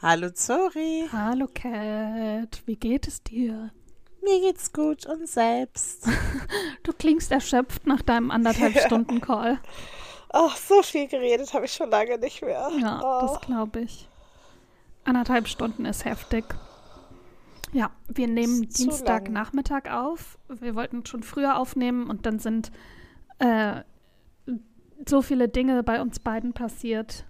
Hallo Zori. Hallo Cat, wie geht es dir? Mir geht's gut und selbst. Du klingst erschöpft nach deinem anderthalb Stunden Call. Ach, so viel geredet habe ich schon lange nicht mehr. Ja, oh. das glaube ich. Anderthalb Stunden ist heftig. Ja, wir nehmen Dienstagnachmittag auf. Wir wollten schon früher aufnehmen und dann sind äh, so viele Dinge bei uns beiden passiert,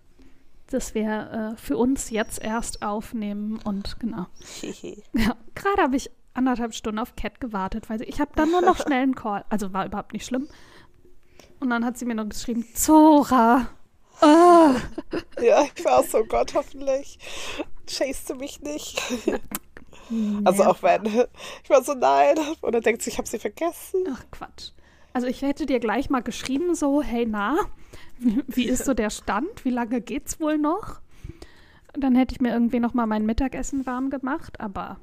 dass wir äh, für uns jetzt erst aufnehmen und genau. Ja, gerade habe ich anderthalb Stunden auf Cat gewartet, weil ich habe dann nur noch schnell einen Call. Also war überhaupt nicht schlimm. Und dann hat sie mir noch geschrieben, Zora. Ah. Ja, ich war auch so, Gott, hoffentlich chasest du mich nicht. Also auch wenn. Ich war so, nein. Oder denkt sie, ich habe sie vergessen. Ach Quatsch. Also ich hätte dir gleich mal geschrieben, so, hey na, wie, ist so der Stand? Wie lange geht's wohl noch? Dann hätte ich mir irgendwie noch mal mein Mittagessen warm gemacht, aber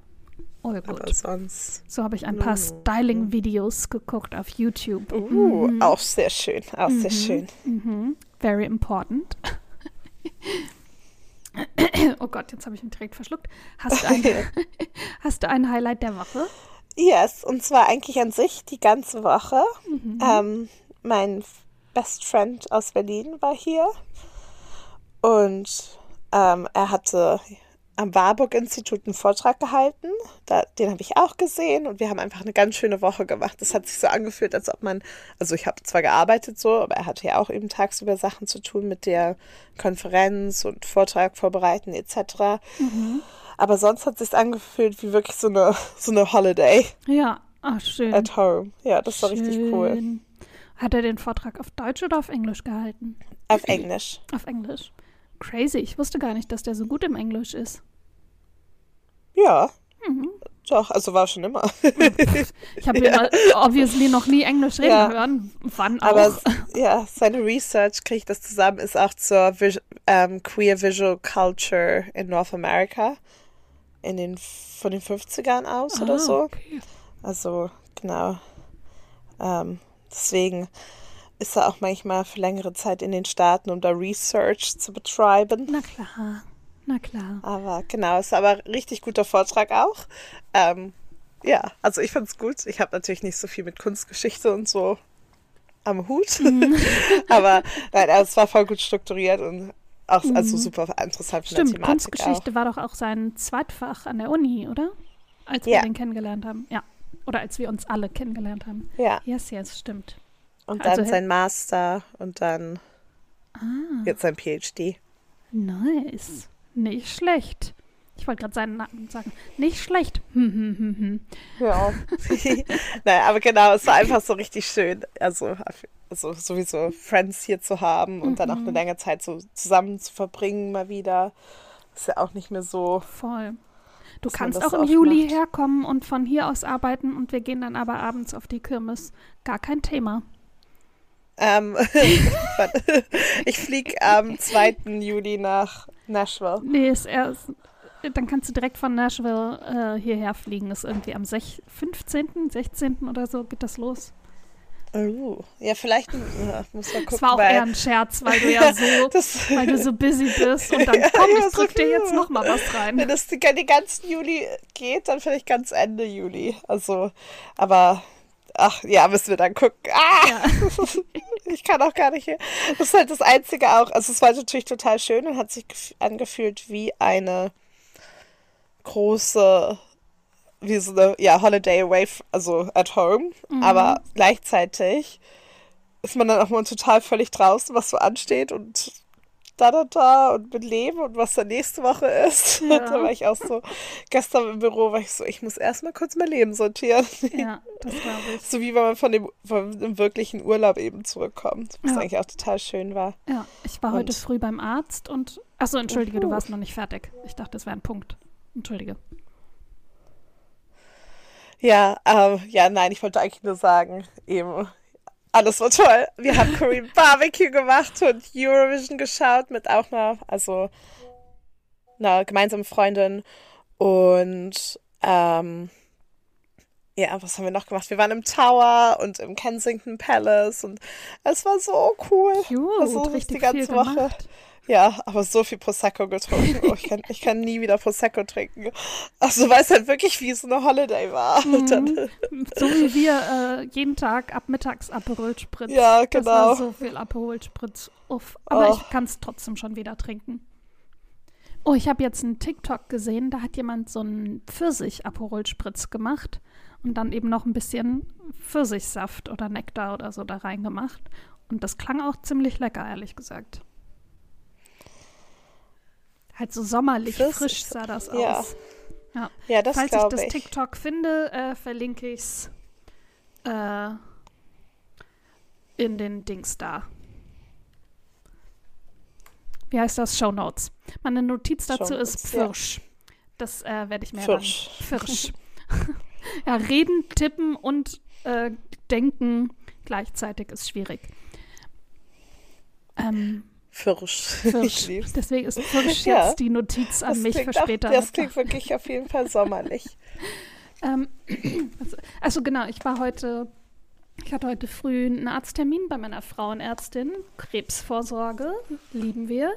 oh gut. Aber sonst. so habe ich ein paar. Styling-Videos geguckt auf YouTube. Uh, auch sehr schön. Auch sehr schön. Mhm. Very important. oh Gott, jetzt habe ich mich direkt verschluckt. Hast du, ein, hast du ein Highlight der Woche? Yes, und zwar eigentlich an sich die ganze Woche. Mhm. Ähm, mein Best Friend aus Berlin war hier und ähm, er hatte am Warburg-Institut einen Vortrag gehalten. Da, den habe ich auch gesehen und wir haben einfach eine ganz schöne Woche gemacht. Das hat sich so angefühlt, als ob man, also ich habe zwar gearbeitet so, aber er hatte ja auch eben tagsüber Sachen zu tun mit der Konferenz und Vortrag vorbereiten etc. Mhm. Aber sonst hat es sich angefühlt wie wirklich so eine, so eine Holiday Ja, ach schön. at home. Ja, das war richtig cool. Schön. Hat er den Vortrag auf Deutsch oder auf Englisch gehalten? Auf Englisch. Auf Englisch. Crazy. Ich wusste gar nicht, dass der so gut im Englisch ist. Ja, Mhm. doch, also war schon immer. Ich habe ihn mal obviously noch nie Englisch reden Ja. hören. Wann auch? Aber ja, seine Research, kriege ich das zusammen, ist auch zur Vis ähm, Queer Visual Culture in North America. In den, von den 50ern aus oder Ah, so. okay. Also, genau. Ähm, deswegen ist er auch manchmal für längere Zeit in den Staaten, um da Research zu betreiben. Na klar. Na klar. Aber genau, ist aber richtig guter Vortrag auch. Ähm, ja, also ich fand's gut. Ich habe natürlich nicht so viel mit Kunstgeschichte und so am Hut. aber nein, also es war voll gut strukturiert und auch also super interessant von der Stimmt, Kunstgeschichte war doch auch sein Zweitfach an der Uni, oder? Als wir Ja. den kennengelernt haben. Ja. Oder als wir uns alle kennengelernt haben. auch. Ja, Yes, yes, stimmt. und Also dann sein Master und dann Ah, jetzt sein PhD. nice. Nicht schlecht. Ich wollte gerade seinen Namen sagen. Nicht schlecht. Hm, hm, hm, hm. Ja. naja, aber genau, es war einfach so richtig schön. Also, also sowieso Friends hier zu haben und dann auch Mhm. eine lange Zeit so zusammen zu verbringen mal wieder. Ist ja auch nicht mehr so. Voll. Du kannst auch im Juli macht. herkommen und von hier aus arbeiten und wir gehen dann aber abends auf die Kirmes. Gar kein Thema. Ähm, ich fliege am 2. Juli nach Nashville. Nee, ist erst. Dann kannst du direkt von Nashville äh, hierher fliegen. Ist irgendwie am sech 15., 16. oder so geht das los. Oh, ja, vielleicht äh, muss man gucken. Das war auch eher ein Scherz, weil du ja so, das, weil du so busy bist und dann komm, ich drück dir jetzt cool. noch mal was rein. wenn das die, den ganzen Juli geht, dann vielleicht ganz Ende Juli. Also, aber ach ja, müssen wir dann gucken. Ah! Ja. Ich kann auch gar nicht hier. Das ist halt das Einzige auch. Also es war natürlich total schön und hat sich gef- angefühlt wie eine große, wie so eine, ja, Holiday away, also at home. Mhm. Aber gleichzeitig ist man dann auch mal total völlig draußen, was so ansteht und da, da, da und mit Leben und was dann nächste Woche ist. Ja. Und da war ich auch so, gestern im Büro war ich so, ich muss erstmal kurz mein Leben sortieren. Ja, das glaube ich. So wie wenn man von dem, von dem wirklichen Urlaub eben zurückkommt. Was Ja. eigentlich auch total schön war. Ja, ich war heute Und- früh beim Arzt und. Achso, entschuldige, du Uhu. warst noch nicht fertig. Ich dachte, das wäre ein Punkt. Entschuldige. Ja, ähm, ja, nein, ich wollte eigentlich nur sagen, eben, alles war toll. Wir haben Korean Barbecue gemacht und Eurovision geschaut mit auch einer, also einer gemeinsamen Freundin und ähm, ja, was haben wir noch gemacht? Wir waren im Tower und im Kensington Palace und es war so cool. Gut, also richtig die ganze viel Woche. gemacht. Ja, aber so viel Prosecco getrunken. Oh, ich, kann, ich kann nie wieder Prosecco trinken. Also weil es halt wirklich wie so eine Holiday war. Dann, So wie wir äh, jeden Tag ab mittags Aperol Spritz. Ja, genau. so viel Aperol Spritz. Uff. Aber Oh. ich kann es trotzdem schon wieder trinken. Oh, ich habe jetzt einen TikTok gesehen, da hat jemand so einen Pfirsich-Aperol Spritz gemacht und dann eben noch ein bisschen Pfirsichsaft oder Nektar oder so da reingemacht. Und das klang auch ziemlich lecker, ehrlich gesagt. Halt so sommerlich Pfirsich- frisch sah das ja. aus. Ja. ja, das Falls ich das ich. TikTok finde, äh, verlinke ich es äh, in den Dings da. Wie heißt das? Show Notes. Meine Notiz dazu Shownotes, ist ja. Pfirsch. Das äh, werde ich mir Pfirsch. Pfirsch. ja, reden, tippen und äh, denken gleichzeitig ist schwierig. Ähm, Pfirsch. lieb's. Deswegen ist Pfirsch Ja. jetzt die Notiz an Das mich für klingt auch- später. Das klingt wirklich auf jeden Fall sommerlich. Ähm, also, also genau, ich war heute, ich hatte heute früh einen Arzttermin bei meiner Frauenärztin. Krebsvorsorge, lieben wir.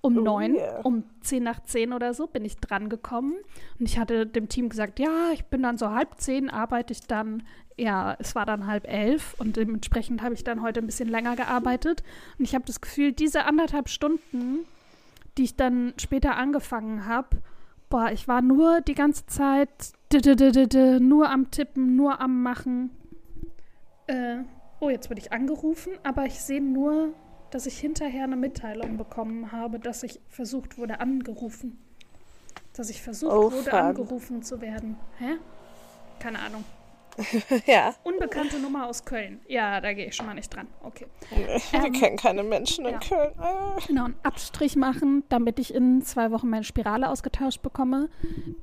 Um Oh neun, yeah. um zehn nach zehn oder so bin ich dran gekommen. Und ich hatte dem Team gesagt, ja, ich bin dann so halb zehn, arbeite ich dann. Ja, es war dann halb elf und dementsprechend habe ich dann heute ein bisschen länger gearbeitet. Und ich habe das Gefühl, diese anderthalb Stunden, die ich dann später angefangen habe, boah, ich war nur die ganze Zeit nur am Tippen, nur am Machen. Äh, oh, jetzt wurde ich angerufen, aber ich sehe nur, dass ich hinterher eine Mitteilung bekommen habe, dass ich versucht wurde, angerufen. Dass ich versucht Oh, wurde, fun. angerufen zu werden. Hä? Keine Ahnung. ja, Unbekannte Nummer aus Köln. Ja, da gehe ich schon mal nicht dran. Okay. wir Ähm, kennen keine Menschen in ja. Köln. Ah. Genau, einen Abstrich machen, damit ich in zwei Wochen meine Spirale ausgetauscht bekomme,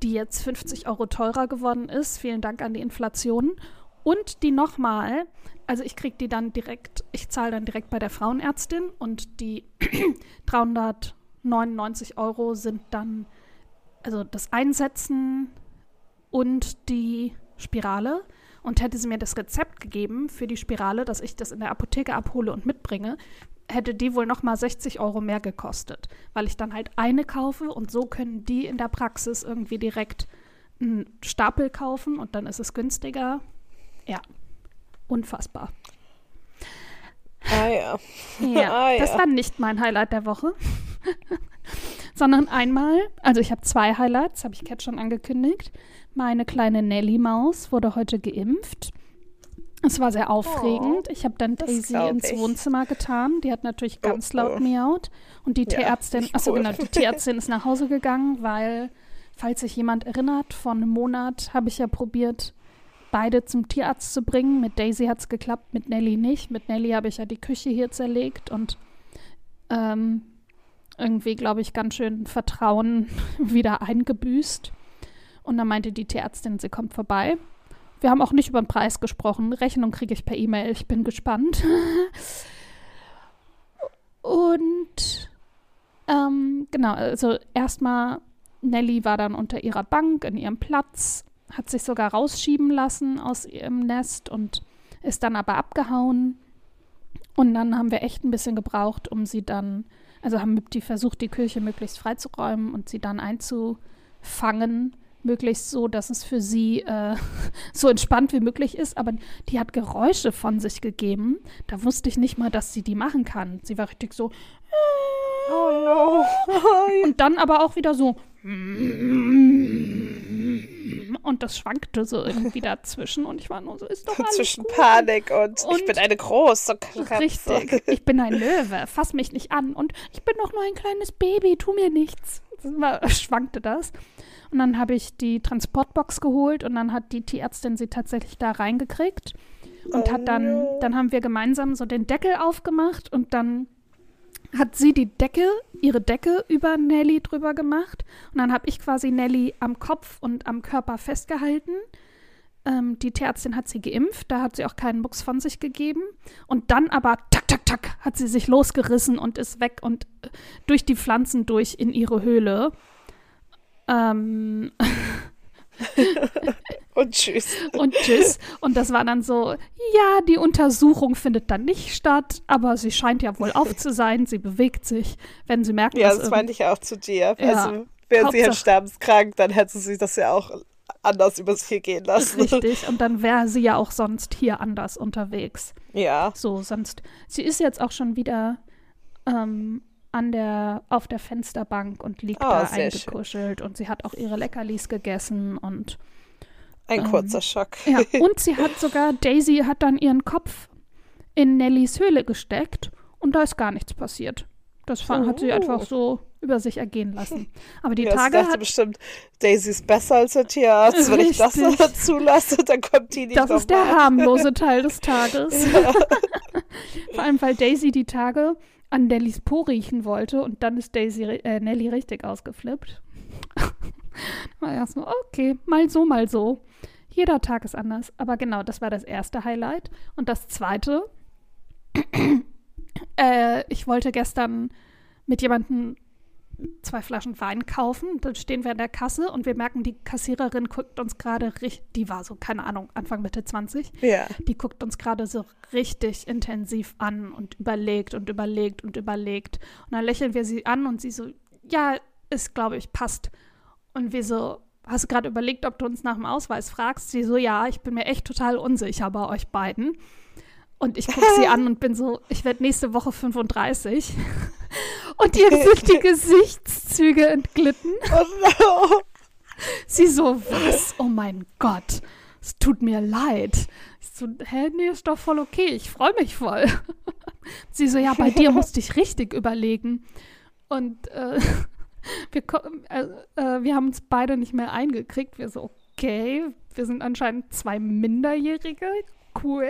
die jetzt 50 Euro teurer geworden ist. Vielen Dank an die Inflation. Und die nochmal, also ich kriege die dann direkt, ich zahle dann direkt bei der Frauenärztin und die 399 Euro sind dann, also das Einsetzen und die Spirale. Und hätte sie mir das Rezept gegeben für die Spirale, dass ich das in der Apotheke abhole und mitbringe, hätte die wohl noch mal 60 Euro mehr gekostet, weil ich dann halt eine kaufe und so können die in der Praxis irgendwie direkt einen Stapel kaufen und dann ist es günstiger. Ja, unfassbar. Ah ja. Ja, Ah, das ja. war nicht mein Highlight der Woche, sondern einmal, also ich habe zwei Highlights, habe ich Cat schon angekündigt. Meine kleine Nelly-Maus wurde heute geimpft. Es war sehr aufregend. ich habe dann Oh, Daisy ins ich. Wohnzimmer getan. Die hat natürlich Oh, ganz laut oh. miaut. Und die Ja, Tierärztin, achso cool. genau, die Tierärztin ist nach Hause gegangen, weil, falls sich jemand erinnert, vor einem Monat habe ich ja probiert, beide zum Tierarzt zu bringen. Mit Daisy hat es geklappt, mit Nelly nicht. Mit Nelly habe ich ja die Küche hier zerlegt und ähm, irgendwie, glaube ich, ganz schön Vertrauen wieder eingebüßt. Und dann meinte die Tierärztin, sie kommt vorbei. Wir haben auch nicht über den Preis gesprochen. Rechnung kriege ich per E-Mail. Ich bin gespannt. Und ähm, genau, also erstmal, Nelly war dann unter ihrer Bank in ihrem Platz, hat sich sogar rausschieben lassen aus ihrem Nest und ist dann aber abgehauen. Und dann haben wir echt ein bisschen gebraucht, um sie dann, also haben die versucht, die Kirche möglichst freizuräumen und sie dann einzufangen, möglichst so, dass es für sie äh, so entspannt wie möglich ist. Aber die hat Geräusche von sich gegeben. Da wusste ich nicht mal, dass sie die machen kann. Sie war richtig so. Oh no. Und dann aber auch wieder so. Und das schwankte so irgendwie dazwischen. Und ich war nur so, ist doch alles Zwischen gut. Panik und, Und- ich bin eine große Katze. Richtig. Ich bin ein Löwe. Fass mich nicht an. Und ich bin doch nur ein kleines Baby. Tu mir nichts. Das schwankte das. Und dann habe ich die Transportbox geholt und dann hat die Tierärztin sie tatsächlich da reingekriegt. Und Oh hat dann, no. dann haben wir gemeinsam so den Deckel aufgemacht und dann hat sie die Decke, ihre Decke über Nelly drüber gemacht. Und dann habe ich quasi Nelly am Kopf und am Körper festgehalten. Ähm, die Tierärztin hat sie geimpft, da hat sie auch keinen Mucks von sich gegeben. Und dann aber, tak, tak, tak, hat sie sich losgerissen und ist weg und äh, durch die Pflanzen durch in ihre Höhle. Ähm, Und tschüss. Und tschüss. Und das war dann so, ja, die Untersuchung findet dann nicht statt, aber sie scheint ja wohl auf zu sein, sie bewegt sich, wenn sie merkt, Ja, das meinte ich auch zu dir. Ja. Also, wäre sie halt Hauptsache- sterbenskrank, dann hätte sie das ja auch anders über sich gehen lassen. Richtig, und dann wäre sie ja auch sonst hier anders unterwegs. Ja. So, sonst. Sie ist jetzt auch schon wieder ähm, an der, auf der Fensterbank und liegt Oh, da eingekuschelt und sie hat auch ihre Leckerlis gegessen und Ein Ähm, kurzer Schock. ja, und sie hat sogar, Daisy hat dann ihren Kopf in Nellys Höhle gesteckt und da ist gar nichts passiert. Das fa- hat sie Oh. einfach so über sich ergehen lassen. Aber die ja, Tage sie dachte hat, bestimmt, Daisy ist besser als der Tierarzt. Wenn ich das Richtig. zulasse, dann kommt die nicht das noch ist der harmlose Teil des Tages. Vor allem, weil Daisy die Tage an Nellys Po riechen wollte und dann ist Daisy, äh, Nelly richtig ausgeflippt. war erst so, okay, mal so, mal so. Jeder Tag ist anders. Aber genau, das war das erste Highlight. Und das zweite, äh, ich wollte gestern mit jemandem zwei Flaschen Wein kaufen. Dann stehen wir in der Kasse und wir merken, die Kassiererin guckt uns gerade richtig, die war so, keine Ahnung, Anfang Mitte 20. Ja. Die guckt uns gerade so richtig intensiv an und überlegt und überlegt und überlegt. Und dann lächeln wir sie an und sie so, ja, ist, glaube ich, passt. Und wir so, hast du gerade überlegt, ob du uns nach dem Ausweis fragst? Sie so, ja, ich bin mir echt total unsicher bei euch beiden. Und ich gucke sie an und bin so, ich werde nächste Woche 35. Und ihr sind die Gesichtszüge entglitten. Oh no. Sie so, was? Oh mein Gott, es tut mir leid. Ich so, hä, nee, ist doch voll okay, ich freue mich voll. Sie so, ja, bei dir musste ich richtig überlegen. Und äh, wir, äh, äh, wir haben uns beide nicht mehr eingekriegt. Wir so, okay, wir sind anscheinend zwei Minderjährige. Cool.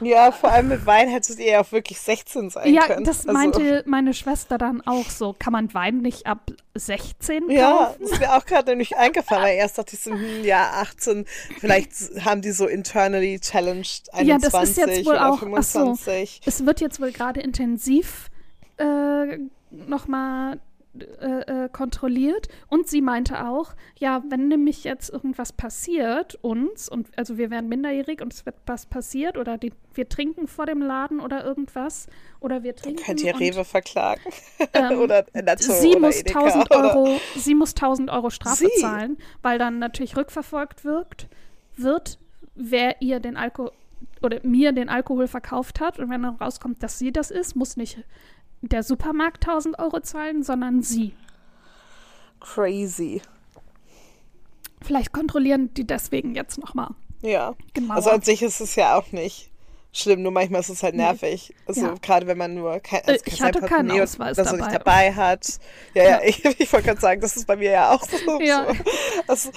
Ja, vor allem mit Wein hättet ihr ja auch wirklich 16 sein Ja, können. das Also- meinte meine Schwester dann auch so. Kann man Wein nicht ab 16 Ja, kaufen? das ist mir auch gerade nämlich eingefallen, weil erst dachte ich so, hm, ja, 18, vielleicht haben die so internally challenged 21 Ja, das ist jetzt wohl oder auch- ach so. 25. Es wird jetzt wohl gerade intensiv äh, nochmal äh, äh, kontrolliert. Und sie meinte auch, ja, wenn nämlich jetzt irgendwas passiert uns, und also wir wären minderjährig und es wird was passiert oder die, wir trinken vor dem Laden oder irgendwas oder wir trinken. Könnt ihr und, Rewe verklagen? ähm, oder Netto sie oder muss Edeka 1000 oder- Euro, sie muss 1000 Euro Strafe Sie? zahlen, weil dann natürlich rückverfolgt wirkt, wird, wer ihr den Alkohol oder mir den Alkohol verkauft hat und wenn dann rauskommt, dass sie das ist, muss nicht der Supermarkt 1000 Euro zahlen, sondern sie. Crazy. Vielleicht kontrollieren die deswegen jetzt nochmal. Ja. Genauer. Also an sich ist es ja auch nicht schlimm, nur manchmal ist es halt nervig. Also Ja. gerade wenn man nur kein, Äh, also ich sein hatte keinen Portemonnaie Ausweis das er nicht dabei. dabei hat. Ja, ja, ich, ich wollte gerade sagen, das ist bei mir ja auch so. Ja. so. Also,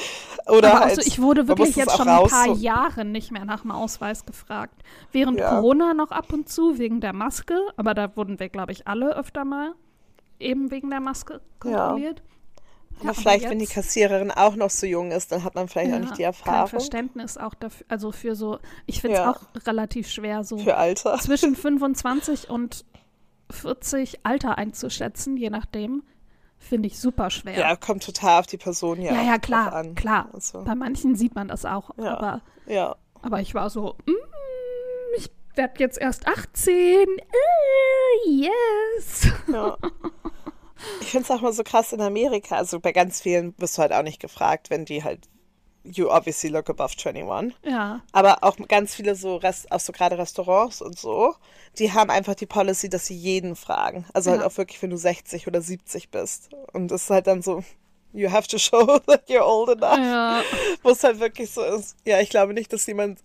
oder Aber halt, also ich wurde wirklich jetzt schon ein paar Jahre nicht mehr nach dem Ausweis gefragt. Während Ja. Corona noch ab und zu wegen der Maske, aber da wurden wir, glaube ich, alle öfter mal eben wegen der Maske kontrolliert. Aber Ja, vielleicht, aber wenn die jetzt- Kassiererin auch noch so jung ist, dann hat man vielleicht auch Ja, nicht die Kein Erfahrung Verständnis auch dafür, also für so, ich finde es Ja. auch relativ schwer, so für Alter. zwischen 25 und 40 Alter einzuschätzen, je nachdem, finde ich super schwer. Ja, kommt total auf die Person ja, ja, auch ja, klar, an. klar. Also, Bei manchen sieht man das auch, aber, ja. aber ich war so, mm, ich werde jetzt erst 18, äh, yes. Ja. Ich finde es auch mal so krass in Amerika. Also bei ganz vielen wirst du halt auch nicht gefragt, wenn die halt, you obviously look above 21. Ja, Aber auch ganz viele so, Rest, auch so gerade Restaurants und so, die haben einfach die Policy, dass sie jeden fragen. Also halt Ja. auch wirklich, wenn du 60 oder 70 bist. Und das ist halt dann so, you have to show that you're old enough. ja, Wo es halt wirklich so ist. Ja, ich glaube nicht, dass jemand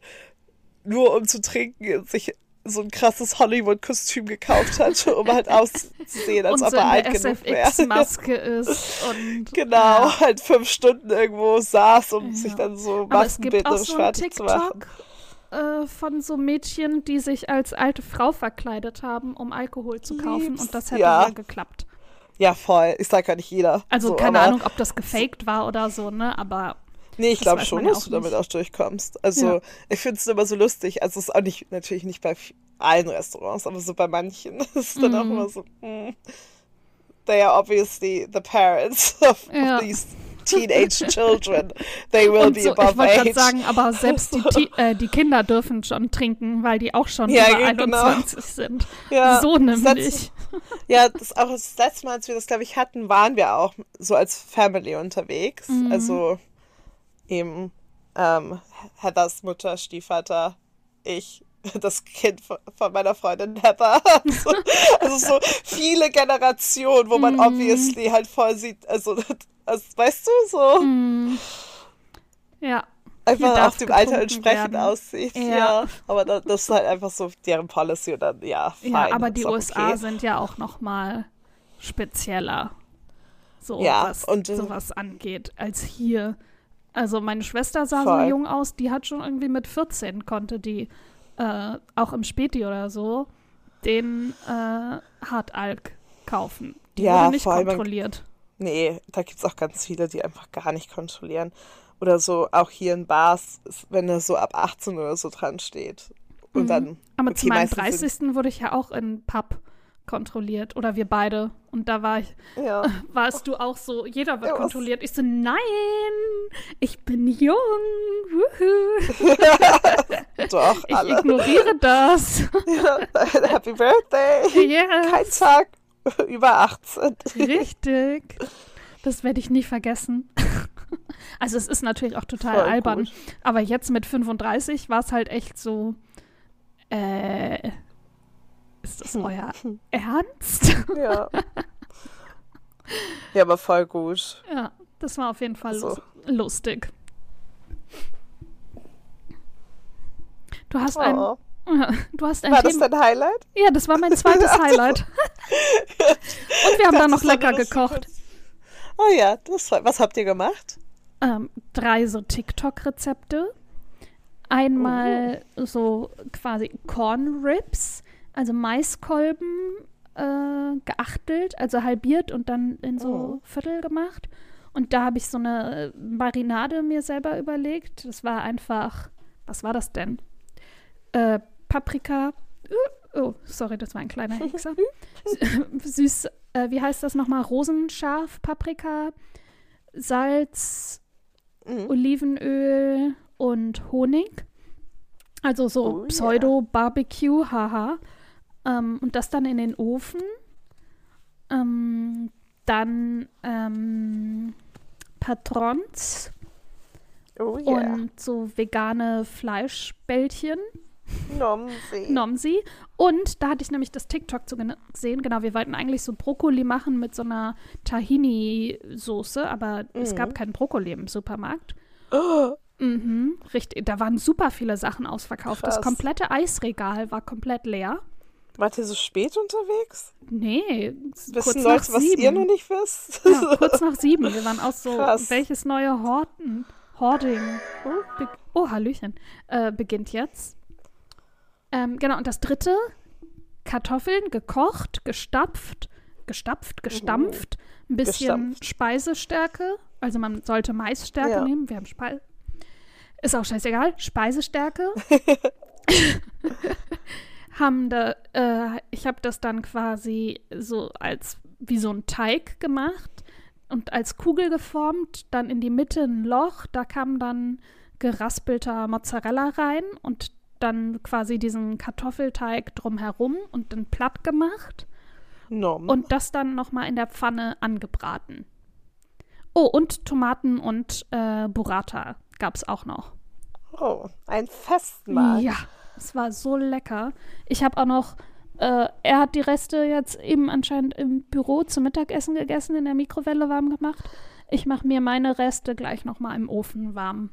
nur um zu trinken sich so ein krasses Hollywood-Kostüm gekauft hat, um halt auszusehen, als und ob so er alt genug wäre. SFX-Maske ist und Genau, Ja. halt fünf Stunden irgendwo saß, um Ja. sich dann so Aber es gibt auch maskenbildnerisch so ein fertig zu machen. TikTok äh, von so Mädchen, die sich als alte Frau verkleidet haben, um Alkohol zu kaufen Lieb's. und das hätte Ja. geklappt. Ja, voll. Ich sag ja nicht jeder. Also so, keine Ahnung, ob das gefaked war oder so, ne? Aber Nee, ich das glaube schon, dass du damit nicht. auch durchkommst. Also, Ja. ich finde es immer so lustig. Also, es ist auch nicht, natürlich nicht bei allen Restaurants, aber so bei manchen ist es dann auch Mhm. immer so, hm, they are obviously the parents of, Ja. of these teenage children. They will Und be so, above ich wollte gerade age. sagen, aber selbst die, äh, die Kinder dürfen schon trinken, weil die auch schon Ja, über ja, genau. 21 sind. Ja, so das nämlich. Ja, das auch das letzte Mal, als wir das, glaube ich, hatten, waren wir auch so als Family unterwegs. Mhm. Also eben ähm, Heathers Mutter, Stiefvater, ich, das Kind von, meiner Freundin Heather. Also, also so viele Generationen, wo man Mhm. obviously halt voll sieht, also, also weißt du, so Hm. Ja, einfach auf dem Alter entsprechend werden. aussieht. Ja. Ja. aber das, das ist halt einfach so deren Policy und dann, ja, fein. ja aber die USA okay. sind ja auch noch mal spezieller, so Ja, was und, äh, sowas angeht, als hier. Also meine Schwester sah so Voll. jung aus, die hat schon irgendwie mit 14 konnte die äh, auch im Späti oder so den äh, Hartalk kaufen. Die Ja, wurde nicht vor allem- kontrolliert. Nee, da gibt es auch ganz viele, die einfach gar nicht kontrollieren. Oder so auch hier in Bars, wenn da so ab 18 oder so dran steht. Und Mhm. dann. Aber okay, zu meinem meistens 30. wurde ich ja auch in Pub kontrolliert. Oder wir beide. Und da war ich, ja. warst du auch so, jeder wird Ja, kontrolliert. Ich so, nein, ich bin jung. Wuhu. Doch, Ich alle. ignoriere das. Happy Birthday! Kein yes, Tag über 18. richtig. Das werde ich nie vergessen. Also es ist natürlich auch total Voll albern. gut. Aber jetzt mit 35 war es halt echt so, äh, ist das euer Ernst? Ja. Ja, aber voll gut. Ja, das war auf jeden Fall So. lus- lustig. Du hast ein, Oh. du hast ein War das Thema. dein Highlight? Ja, das war mein zweites Highlight. Und wir haben dann noch Das lecker das gekocht. Oh ja, das war, was habt ihr gemacht? Ähm, drei so TikTok-Rezepte. Einmal so quasi Corn Ribs, also Maiskolben äh, geachtelt, also halbiert und dann in so Oh. Viertel gemacht. Und da habe ich so eine Marinade mir selber überlegt. Das war einfach, was war das denn? Äh, Paprika. Uh, oh, sorry, das war ein kleiner Hexer. Süß, äh, wie heißt das nochmal? Rosenscharf, Paprika, Salz, Mhm. Olivenöl und Honig. Also so Oh. Pseudo-Barbecue, haha. Ähm, und das dann in den Ofen. Ähm, dann ähm, Patrons Oh yeah. und so vegane Fleischbällchen. Nomsi. Nomsi. Und da hatte ich nämlich das TikTok zu gesehen. Genau, wir wollten eigentlich so Brokkoli machen mit so einer Tahini-Soße, aber es Mhm. gab keinen Brokkoli im Supermarkt. Oh, Mhm, richtig. Da waren super viele Sachen ausverkauft. Das Krass. komplette Eisregal war komplett leer. Wart ihr so spät unterwegs? Nee, s- kurz Wissen nach Leute, was sieben. ihr noch nicht wisst? Ja, kurz nach sieben. Wir waren auch so, Krass. welches neue Horten, Hoarding, be oh, Hallöchen, äh, beginnt jetzt. Ähm, genau, und das dritte, Kartoffeln gekocht, gestapft, gestapft, gestampft, ein bisschen Gestampft. Speisestärke, also man sollte Maisstärke Ja. nehmen, wir haben Speise, ist auch scheißegal, Speisestärke. haben da, äh, ich habe das dann quasi so als wie so ein Teig gemacht und als Kugel geformt, dann in die Mitte ein Loch, da kam dann geraspelter Mozzarella rein und dann quasi diesen Kartoffelteig drumherum und dann platt gemacht Nom. und das dann nochmal in der Pfanne angebraten. Oh, und Tomaten und äh, Burrata gab es auch noch. oh, ein Festmahl. Ja, es war so lecker. Ich habe auch noch, äh, er hat die Reste jetzt eben anscheinend im Büro zum Mittagessen gegessen, in der Mikrowelle warm gemacht. Ich mache mir meine Reste gleich nochmal im Ofen warm.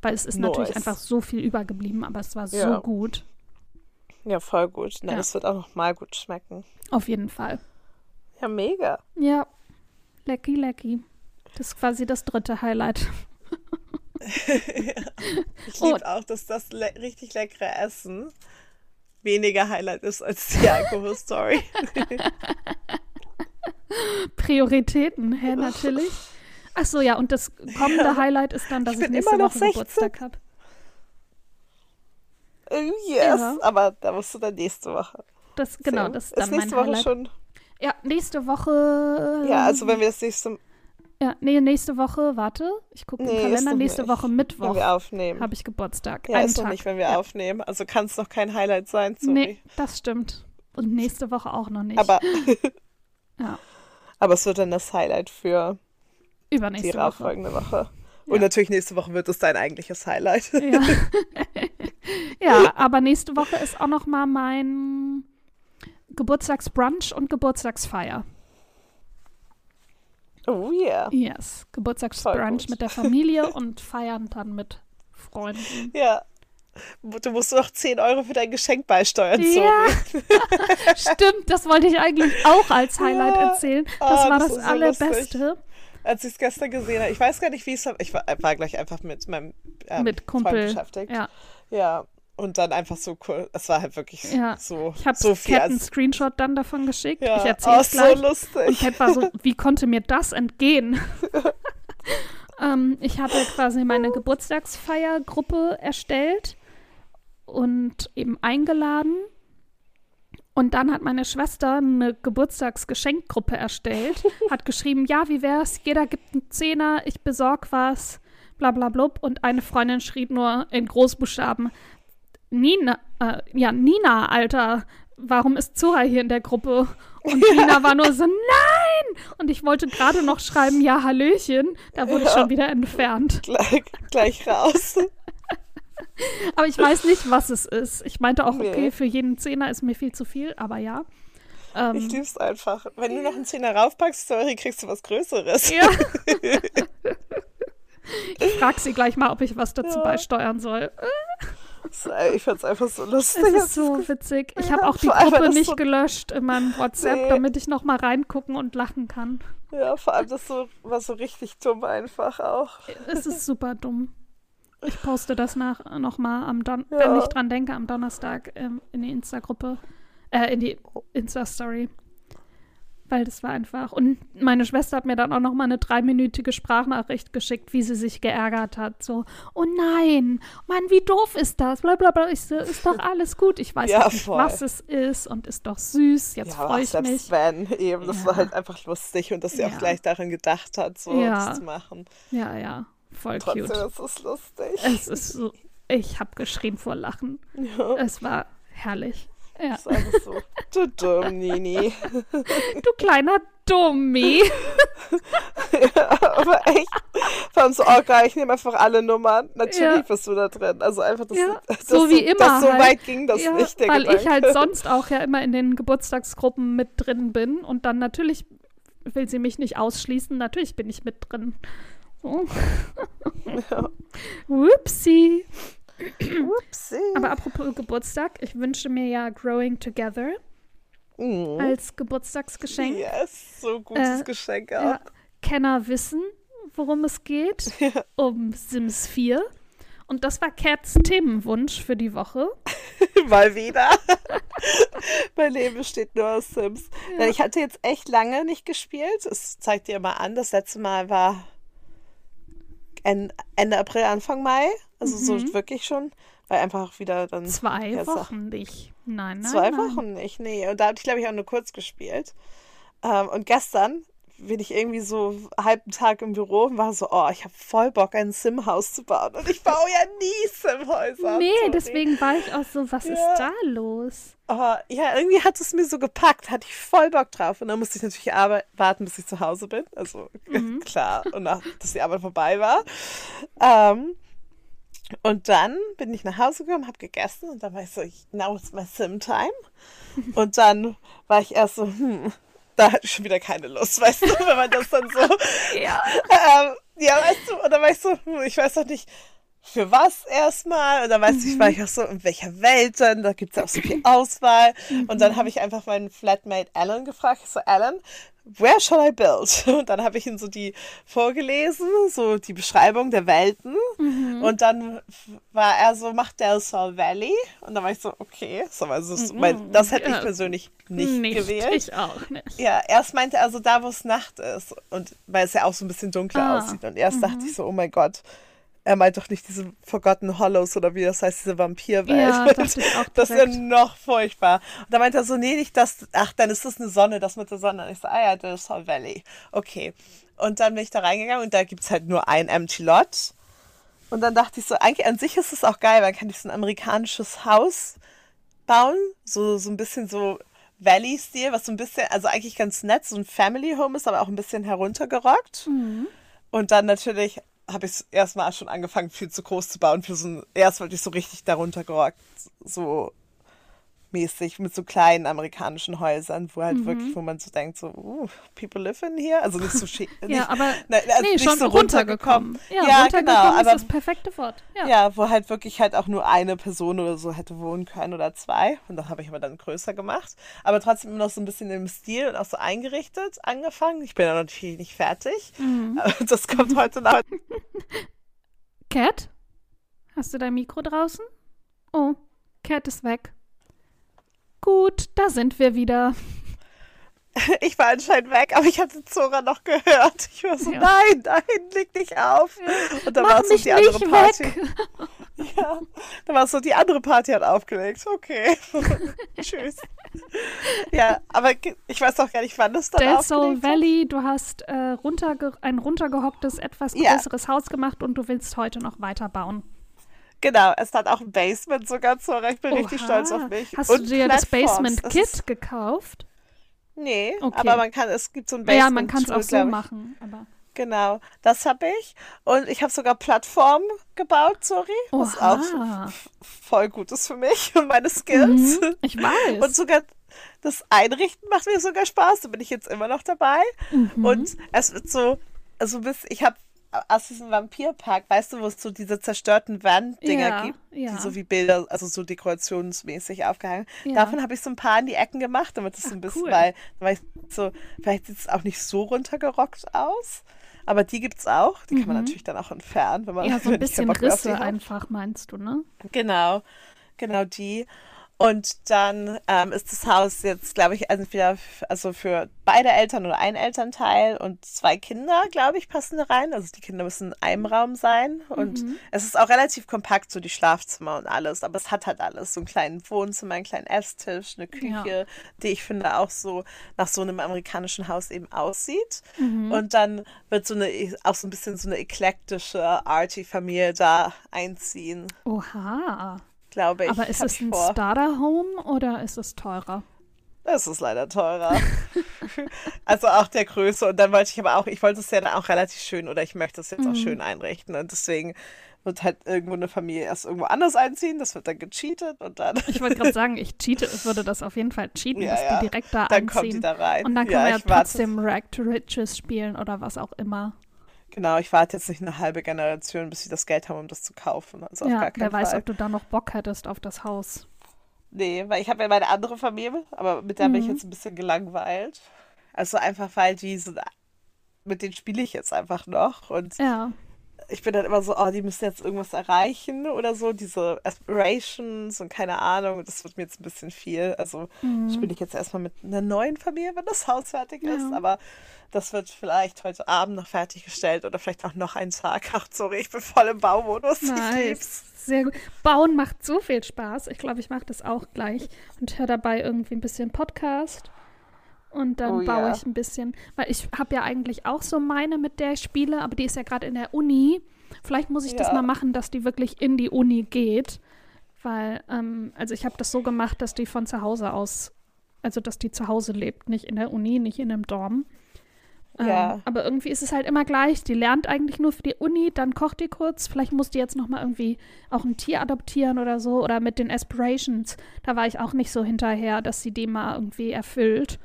Weil es ist natürlich Nice. einfach so viel übergeblieben, aber es war so Ja. gut. Ja, voll gut. Na, Ja. das wird auch noch mal gut schmecken. Auf jeden Fall. Ja, mega. Ja, lecky, lecky. Das ist quasi das dritte Highlight. Ich Oh. liebe auch, dass das le richtig leckere Essen weniger Highlight ist als die Alkoholstory. Prioritäten, hä, natürlich. Ach so, ja, und das kommende Highlight ist dann, dass Ich ich, nächste immer noch Woche 16. Geburtstag habe. Äh, yes, Ja. aber da musst du dann nächste Woche. Das, genau, sehen. das ist dann ist nächste mein Woche Highlight. schon. Ja, nächste Woche. Ja, also wenn wir das nächste Ja, nee, nächste Woche, warte, ich gucke Nee, im Kalender, nächste nicht. Woche Wenn Mittwoch wir aufnehmen. habe ich Geburtstag. Ja, Einen ist Tag. nicht, wenn wir ja. aufnehmen. Also kann es noch kein Highlight sein, sorry. Nee, das stimmt. Und nächste Woche auch noch nicht. Aber, ja, aber es wird dann das Highlight für die übernächste Woche. darauffolgende Woche. Und Ja. natürlich nächste Woche wird es dein eigentliches Highlight. Ja. ja, aber nächste Woche ist auch noch mal mein Geburtstagsbrunch und Geburtstagsfeier. Oh yeah. Yes, Geburtstagsbrunch mit der Familie und feiern dann mit Freunden. Ja. Du musst noch 10 Euro für dein Geschenk beisteuern, Ja, sorry. stimmt, das wollte ich eigentlich auch als Highlight Ja. erzählen. Das Ah, war das das, so Allerbeste. Als ich es gestern gesehen habe, ich weiß gar nicht, wie es. Ich war, war gleich einfach mit meinem ähm, mit Kumpel. beschäftigt. Ja, Ja. Und dann einfach so cool. Es war halt wirklich Ja. so, ich habe so. Cat einen Screenshot dann davon geschickt. ja. Ich erzähle oh, es so gleich. Und lustig. Cat war so, wie konnte mir das entgehen? ähm, ich hatte quasi meine Geburtstagsfeiergruppe erstellt und eben eingeladen. Und dann hat meine Schwester eine Geburtstagsgeschenkgruppe erstellt, hat geschrieben, ja, wie wär's? Jeder gibt einen Zehner, ich besorg was, bla bla blub. Und eine Freundin schrieb nur in Großbuchstaben, Nina, äh, ja, Nina, Alter, warum ist Zora hier in der Gruppe? Und Nina war nur so, nein! Und ich wollte gerade noch schreiben, ja, Hallöchen. Da wurde ich Ja. schon wieder entfernt. gleich, gleich raus. Aber ich weiß nicht, was es ist. Ich meinte auch, Nee. okay, für jeden Zehner ist mir viel zu viel, aber ja. Ähm, Ich lieb's einfach. Wenn du noch einen Zehner raufpackst, sorry, kriegst du was Größeres. ja. ich frage sie gleich mal, ob ich was dazu Ja. beisteuern soll. Ich find's einfach so lustig. Es ist so witzig. Ich Ja, habe auch die Gruppe nicht so- gelöscht in meinem WhatsApp, Nee. damit ich noch mal reingucken und lachen kann. Ja, vor allem das so, war so richtig dumm einfach auch. Es ist super dumm. Ich poste das nach noch mal am Don Ja. wenn ich dran denke, am Donnerstag ähm, in die Insta-Gruppe, äh, in die Insta-Story. Weil das war einfach. Und meine Schwester hat mir dann auch noch mal eine dreiminütige Sprachnachricht geschickt, wie sie sich geärgert hat. So, oh nein, Mann, wie doof ist das? Blablabla. Ich so, ist doch alles gut. Ich weiß Ja, nicht, voll. was es ist und ist doch süß. Jetzt ja, freue ich selbst mich. wenn, eben, das Ja. war halt einfach lustig und dass sie auch gleich daran gedacht hat, so das zu machen. Ja, ja, voll Trotzdem cute. ist es lustig. Es ist so, ich habe geschrien vor Lachen. Es war herrlich. Ja. das ist einfach so. Du dumm, Nini. Du kleiner Dummi. aber echt. Vor allem so, oh geil, ich nehme einfach alle Nummern. Natürlich Ja. bist du da drin. Also einfach, das, Ja, das so wie immer Das so halt. weit ging das ja, nicht, der weil Gedanke. ich halt sonst auch ja immer in den Geburtstagsgruppen mit drin bin und dann natürlich will sie mich nicht ausschließen. Natürlich bin ich mit drin. So. Ja. Whoopsie. Upsi. Aber apropos Geburtstag, ich wünsche mir ja Growing Together Mhm. als Geburtstagsgeschenk. Yes, so gutes Äh, Geschenk Ja, auch. Kenner wissen, worum es geht. Um Sims 4. Und das war Cats Themenwunsch für die Woche. Mal wieder. mein Leben besteht nur aus Sims. Denn ich hatte jetzt echt lange nicht gespielt. Es zeigt dir mal an, das letzte Mal war Ende April, Anfang Mai. Also Mhm. so wirklich schon. Weil einfach wieder dann Zwei Ja, Wochen nicht. Nein, nein. zwei nein. Wochen nicht. Nee, und da habe ich, glaube ich, auch nur kurz gespielt. Ähm, und gestern bin ich irgendwie so einen halben Tag im Büro und war so, oh, ich habe voll Bock, ein Sim-Haus zu bauen. Und ich baue ja nie Sim-Häuser. Nee, Sorry. deswegen war ich auch so, was Ja. ist da los? Aber ja, irgendwie hat es mir so gepackt, hatte ich voll Bock drauf. Und dann musste ich natürlich warten, bis ich zu Hause bin. Also Mhm. klar, und nach, dass die Arbeit vorbei war. Ähm, und dann bin ich nach Hause gekommen, habe gegessen und dann war ich so, now it's my Sim-Time. Und dann war ich erst so, hm, da hatte ich schon wieder keine Lust, weißt du, wenn man das dann so Ja. ähm, ja, weißt du, ich so, hm, ich weiß doch nicht, für was erstmal. Und dann weiß ich, war ich auch so, in welcher Welt denn? Da gibt es ja auch so viel Auswahl. Und dann habe ich einfach meinen Flatmate Alan gefragt. Ich so, Alan, where shall I build? Und dann habe ich ihn so die vorgelesen, so die Beschreibung der Welten. Und dann war er so, mach Del Sol Valley. Und dann war ich so, okay, so, also, so, mein, das hätte ich Ja. persönlich nicht, gewählt. Ich auch nicht. Ja, erst meinte er so da, wo es Nacht ist. Und weil es ja auch so ein bisschen dunkler Ah, aussieht. Und erst dachte ich so, oh mein Gott, er meint doch nicht diese Forgotten Hollows oder wie das heißt, diese Vampirwelt. Ja, dachte ich auch das ist noch furchtbar. Und da meint er so, nee, nicht das, ach, dann ist das eine Sonne, das mit der Sonne. Und ich so, ah ja, das ist Hall Valley. Okay. Und dann bin ich da reingegangen und da gibt's halt nur ein Empty Lot. Und dann dachte ich so, eigentlich an sich ist es auch geil, weil kann ich so ein amerikanisches Haus bauen, so, so ein bisschen so Valley-Stil, was so ein bisschen, also eigentlich ganz nett, so ein Family Home ist, aber auch ein bisschen heruntergerockt. Mhm. Und dann natürlich habe ich erstmal schon angefangen, viel zu groß zu bauen für so ein, erst wollte ich so richtig darunter gerockt, so mäßig mit so kleinen amerikanischen Häusern, wo halt wirklich, wo man so denkt, so, uh, people live in here. Also nicht so schick. Ja, nicht, aber nein, also nee, nicht schon so runtergekommen. Ja, Ja, runtergekommen genau, ist aber- das perfekte Wort. Ja. Ja, wo halt wirklich halt auch nur eine Person oder so hätte wohnen können oder zwei. Und das habe ich aber dann größer gemacht. Aber trotzdem immer noch so ein bisschen im Stil und auch so eingerichtet angefangen. Ich bin ja natürlich nicht fertig. Mhm. Das kommt heute nach. Cat? Hast du dein Mikro draußen? Oh, Cat ist weg. Gut, da sind wir wieder. Ich war anscheinend weg, aber ich hatte Zora noch gehört. Ich war so, Ja. nein, nein, leg dich auf. Und dann war es so die andere Party. weg. Ja, dann war es so, die andere Party hat aufgelegt. Okay. Tschüss. Ja, aber ich weiß auch gar nicht, wann das dann Del hat. Valley, du hast äh, runterge ein runtergehocktes, etwas Ja. größeres Haus gemacht und du willst heute noch weiterbauen. Genau, es hat auch ein Basement sogar, Zora. Ich bin richtig Oha. stolz auf mich. Hast Und du dir das Platforms. Basement Es Kit ist- gekauft? Nee, Okay. aber man kann, es gibt so ein Basement. Ja, man kann es auch so machen. Aber Genau, das habe ich. Und ich habe sogar Plattformen gebaut, sorry. Was auch Oha. voll gut ist für mich und meine Skills. Mhm, ich weiß. Und sogar das Einrichten macht mir sogar Spaß. Da bin ich jetzt immer noch dabei. Mhm. Und es wird so, also bis, ich habe aus diesem Vampirpark, weißt du, wo es so diese zerstörten Wanddinger Ja, gibt, ja. die so wie Bilder, also so dekorationsmäßig aufgehangen. Ja. Davon habe ich so ein paar in die Ecken gemacht, damit es so ein bisschen, cool. weil, weil so, vielleicht sieht es auch nicht so runtergerockt aus. Aber die gibt's auch. Die kann man natürlich dann auch entfernen, wenn man Mhm. ja, so ein bisschen Risse einfach, meinst du, ne? Genau, genau die. Und dann ähm, ist das Haus jetzt, glaube ich, entweder f- also für beide Eltern oder ein Elternteil und zwei Kinder, glaube ich, passen da rein. Also die Kinder müssen in einem Raum sein. Und es ist auch relativ kompakt, so die Schlafzimmer und alles. Aber es hat halt alles. So einen kleinen Wohnzimmer, einen kleinen Esstisch, eine Küche, die ich finde auch so nach so einem amerikanischen Haus eben aussieht. Und dann wird so eine, auch so ein bisschen so eine eklektische, arty Familie da einziehen, Oha. Glaube ich. Aber ist es ein vor. Starter-Home oder ist es teurer? Es ist leider teurer. also auch der Größe. Und dann wollte ich aber auch, ich wollte es ja dann auch relativ schön oder ich möchte es jetzt Mhm. auch schön einrichten. Und deswegen wird halt irgendwo eine Familie erst irgendwo anders einziehen. Das wird dann gecheatet und dann, Ich wollte gerade sagen, ich cheate, würde das auf jeden Fall cheaten, Ja, dass ja. die direkt da dann einziehen. kommt die da rein. Und dann können ja, wir ja trotzdem Rag to Riches spielen oder was auch immer. Genau, ich warte jetzt nicht eine halbe Generation, bis sie das Geld haben, um das zu kaufen. Also auf ja, gar keinen wer weiß, Fall. ob du da noch Bock hättest auf das Haus. Nee, weil ich habe ja meine andere Familie, aber mit der bin ich Mhm. jetzt ein bisschen gelangweilt. Also einfach, weil die so, mit denen spiele ich jetzt einfach noch. Und Ja, ich bin dann immer so, oh, die müssen jetzt irgendwas erreichen oder so, diese Aspirations und keine Ahnung. Das wird mir jetzt ein bisschen viel. Also spiele ich jetzt erstmal mit einer neuen Familie, wenn das Haus fertig ist. Mhm. Ja. Aber das wird vielleicht heute Abend noch fertiggestellt oder vielleicht auch noch einen Tag. Ach, sorry, ich bin voll im Baumodus. Ich lieb's. nice. Sehr gut. Bauen macht so viel Spaß. Ich glaube, ich mache das auch gleich und höre dabei irgendwie ein bisschen Podcast. Und dann Oh baue ja. ich ein bisschen, weil ich habe ja eigentlich auch so meine, mit der ich spiele, aber die ist ja gerade in der Uni. Vielleicht muss ich das Ja. mal machen, dass die wirklich in die Uni geht. Weil, ähm, also ich habe das so gemacht, dass die von zu Hause aus, also dass die zu Hause lebt, nicht in der Uni, nicht in einem Dorm. Ja. Ähm, aber irgendwie ist es halt immer gleich. Die lernt eigentlich nur für die Uni, dann kocht die kurz. Vielleicht muss die jetzt noch mal irgendwie auch ein Tier adoptieren oder so. Oder mit den Aspirations. Da war ich auch nicht so hinterher, dass sie die mal irgendwie erfüllt.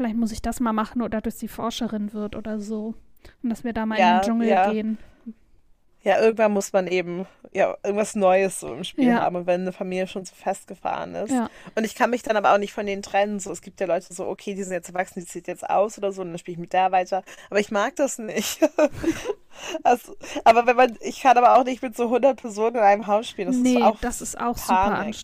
Vielleicht muss ich das mal machen oder dass sie Forscherin wird oder so. Und dass wir da mal in Ja, den Dschungel ja. gehen. Ja, irgendwann muss man eben ja irgendwas Neues so im Spiel Ja. haben, wenn eine Familie schon so festgefahren ist. Ja. Und ich kann mich dann aber auch nicht von denen trennen. So, es gibt ja Leute so, okay, die sind jetzt erwachsen, die zieht jetzt aus oder so, und dann spiele ich mit der weiter. Aber ich mag das nicht. Also, aber wenn man, ich kann aber auch nicht mit so 100 Personen in einem Haus spielen. Das nee, ist auch das ist auch super Panik.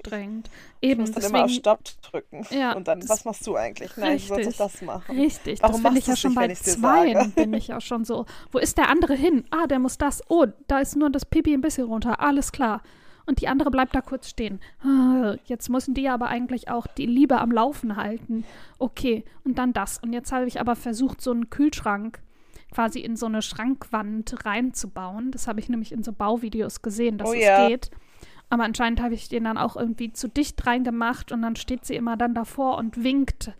Anstrengend. Ich Eben, muss dann deswegen, immer auf Stopp drücken. Ja, und dann, was machst du eigentlich? Nein, du sollst Richtig. doch das machen. Richtig, Warum das machst ich ja schon bei sage? bin ich ja schon so. Wo ist der andere hin? Ah, der muss das. Oh, da ist nur das Pipi ein bisschen runter. Alles klar. Und die andere bleibt da kurz stehen. Ah, Jetzt müssen die aber eigentlich auch die Liebe am Laufen halten. Okay, und dann das. Und jetzt habe ich aber versucht, so einen Kühlschrank quasi in so eine Schrankwand reinzubauen. Das habe ich nämlich in so Bauvideos gesehen, dass Oh es ja. geht. Aber anscheinend habe ich den dann auch irgendwie zu dicht reingemacht und dann steht sie immer dann davor und winkt.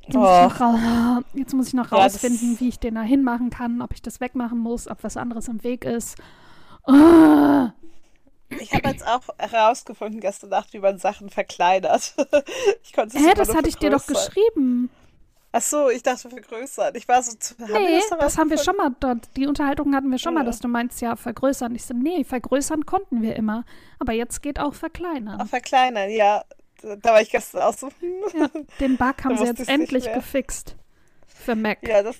Jetzt muss, ich, jetzt muss ich noch Ja, rausfinden, wie ich den da hinmachen kann, ob ich das wegmachen muss, ob was anderes im Weg ist. Ich habe jetzt auch herausgefunden gestern Nacht, wie man Sachen verkleinert. Ich konnte es hä, das hatte ich dir doch geschrieben. Ach so, ich dachte vergrößern. Ich war so, zu- haben wir Nee, das, das haben wir schon mal dort. Die Unterhaltung hatten wir schon mal, Ja. dass du meinst, ja, vergrößern. Ich so, nee, vergrößern konnten wir immer. Aber jetzt geht auch verkleinern. Ach, verkleinern, ja. Da war ich gestern auch so, hm. Ja, den Bug haben sie jetzt endlich gefixt. Für Mac. Ja, das,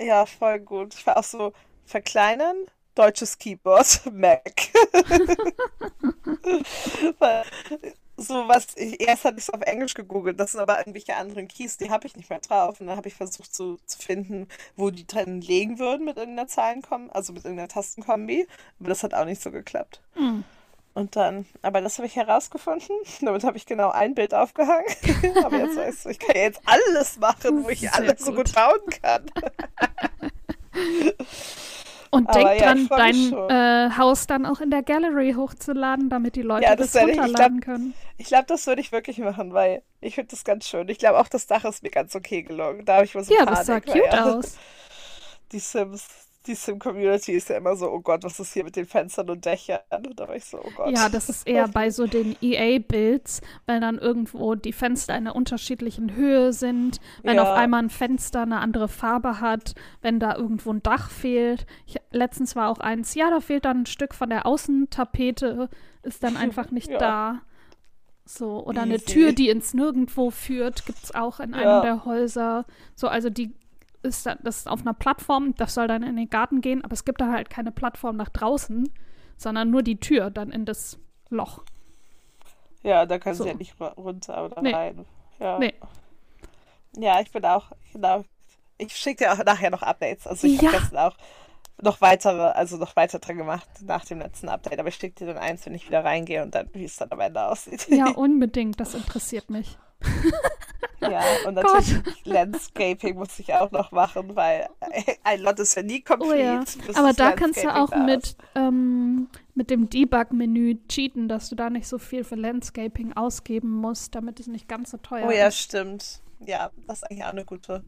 ja, voll gut. Ich war auch so, verkleinern, deutsches Keyboard, Mac. So was, ich, erst hatte ich es auf Englisch gegoogelt, das sind aber irgendwelche anderen Keys, die habe ich nicht mehr drauf. Und dann habe ich versucht zu, zu finden, wo die drin legen würden mit irgendeiner Zahlenkombi, also mit irgendeiner Tastenkombi. Aber das hat auch nicht so geklappt. Hm. Und dann, aber das habe ich herausgefunden. Damit habe ich genau ein Bild aufgehangen. aber jetzt weißt du, ich kann ja jetzt alles machen, wo ich alles so gut. gut bauen kann. Und Aber denk ja, dran, dein äh, Haus dann auch in der Gallery hochzuladen, damit die Leute Ja, das, das werde ich- ich runterladen glaub- können. Ich glaube, das würde ich wirklich machen, weil ich finde das ganz schön. Ich glaube auch, das Dach ist mir ganz okay gelungen. Da habe ich mal so Ja, das sah Panik, cute aus. Die Sims, die Sim-Community ist ja immer so, oh Gott, was ist hier mit den Fenstern und Dächern? Und da war ich so, oh Gott. Ja, das ist eher bei so den EA-Builds, weil dann irgendwo die Fenster in einer unterschiedlichen Höhe sind, wenn Ja. auf einmal ein Fenster eine andere Farbe hat, wenn da irgendwo ein Dach fehlt. Ich, letztens war auch eins, ja, da fehlt dann ein Stück von der Außentapete, ist dann einfach nicht Ja. da. So, oder eine Easy. Tür, die ins Nirgendwo führt, gibt es auch in einem Ja. der Häuser. So, also die ist da, das ist auf einer Plattform, das soll dann in den Garten gehen, aber es gibt da halt keine Plattform nach draußen, sondern nur die Tür dann in das Loch. Ja, da können So. sie ja nicht ru- runter oder Nee. rein. Ja. Nee. Ja, ich bin auch, genau. Ich schicke dir auch nachher noch Updates. Also ich Ja. habe gestern auch noch weitere, also noch weiter dran gemacht nach dem letzten Update. Aber ich schicke dir dann eins, wenn ich wieder reingehe und dann, wie es dann am Ende aussieht. Ja, unbedingt, das interessiert mich. Ja, und Gott. natürlich Landscaping muss ich auch noch machen, weil ein Lot ist ja nie Oh complete. ja, aber da kannst du auch ist. mit, ähm, mit dem Debug-Menü cheaten, dass du da nicht so viel für Landscaping ausgeben musst, damit es nicht ganz so teuer Oh ja, ist. stimmt. Ja, das ist eigentlich auch eine gute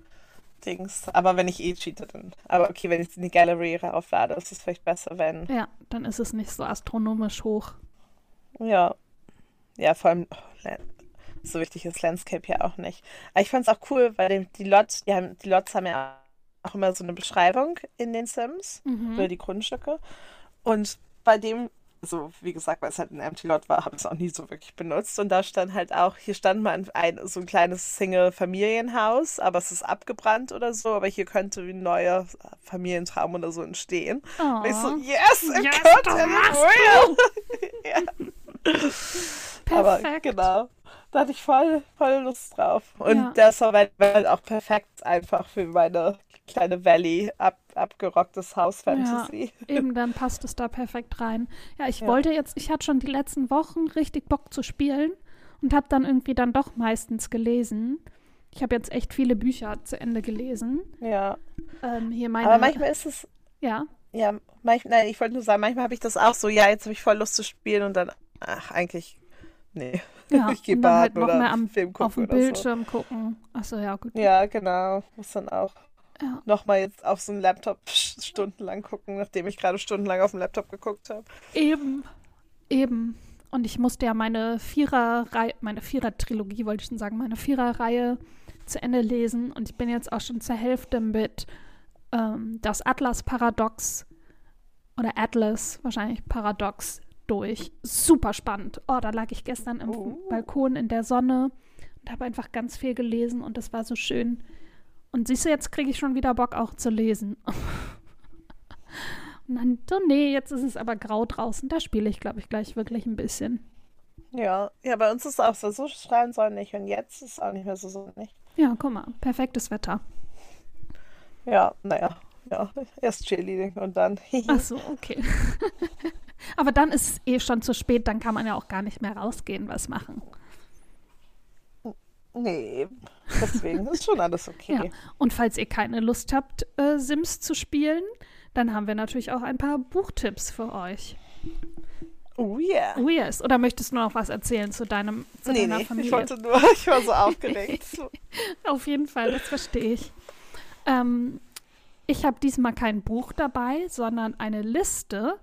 Dings. Aber wenn ich eh cheate, dann. Aber okay, wenn ich es in die Gallery rauflade, ist es vielleicht besser, wenn. Ja, dann ist es nicht so astronomisch hoch. Ja. Ja, vor allem. oh, so wichtig ist Landscape ja auch nicht. Aber ich fand es auch cool, weil die, Lots, die, haben, die Lots haben ja auch immer so eine Beschreibung in den Sims. Mhm. oder die Grundstücke. Und bei dem, so wie gesagt, weil es halt ein Empty Lot war, habe ich es auch nie so wirklich benutzt. Und da stand halt auch, hier stand mal ein, ein so ein kleines Single-Familienhaus, aber es ist abgebrannt oder so, aber hier könnte ein neuer Familientraum oder so entstehen. Oh. Und ich so, yes, it Yes, could and it will. ja, aber Perfekt. genau. Da hatte ich voll, voll Lust drauf. Und Ja. das war halt auch perfekt einfach für meine kleine Valley ab, abgerocktes Haus Fantasy. Eben, dann passt es da perfekt rein. Ja, ich Ja. wollte jetzt, ich hatte schon die letzten Wochen richtig Bock zu spielen und habe dann irgendwie dann doch meistens gelesen. Ich habe jetzt echt viele Bücher zu Ende gelesen. Ja. Ähm, hier meine, Aber manchmal ist es, ja, ja, manchmal, nein, ich wollte nur sagen, manchmal habe ich das auch so, ja, jetzt habe ich voll Lust zu spielen und dann, ach, eigentlich, nee. ja, ich gehe halt baden noch oder mehr am, Film auf dem oder so. Bildschirm gucken. Achso, ja, gut. Ja, genau. Muss dann auch Ja. nochmal jetzt auf so einen Laptop stundenlang gucken, nachdem ich gerade stundenlang auf dem Laptop geguckt habe. Eben, eben. Und ich musste ja meine Vierer-Reihe, meine Vierer-Trilogie, wollte ich schon sagen, meine Vierer-Reihe zu Ende lesen. Und ich bin jetzt auch schon zur Hälfte mit ähm, das Atlas-Paradox oder Atlas, wahrscheinlich Paradox, durch. Super spannend. Oh, da lag ich gestern im Oh. Balkon in der Sonne und habe einfach ganz viel gelesen und das war so schön. Und siehst du, jetzt kriege ich schon wieder Bock auch zu lesen. Nein, so, nee, jetzt ist es aber grau draußen. Da spiele ich, glaube ich, gleich wirklich ein bisschen. Ja, ja, bei uns ist es auch so, so strahlen sonnig und jetzt ist es auch nicht mehr so sonnig. Ja, guck mal, perfektes Wetter. Ja, naja, ja, erst Cheerleading und dann. Ach so, okay. aber dann ist es eh schon zu spät, dann kann man ja auch gar nicht mehr rausgehen, was machen. Nee, deswegen ist schon alles okay. Ja. Und falls ihr keine Lust habt, äh, Sims zu spielen, dann haben wir natürlich auch ein paar Buchtipps für euch. Oh yeah. Oh yes. Oder möchtest du noch was erzählen zu deinem zu nee, deiner nee, Familie? ich wollte nur, ich war so aufgeregt. Auf jeden Fall, das verstehe ich. Ähm, ich habe diesmal kein Buch dabei, sondern eine Liste.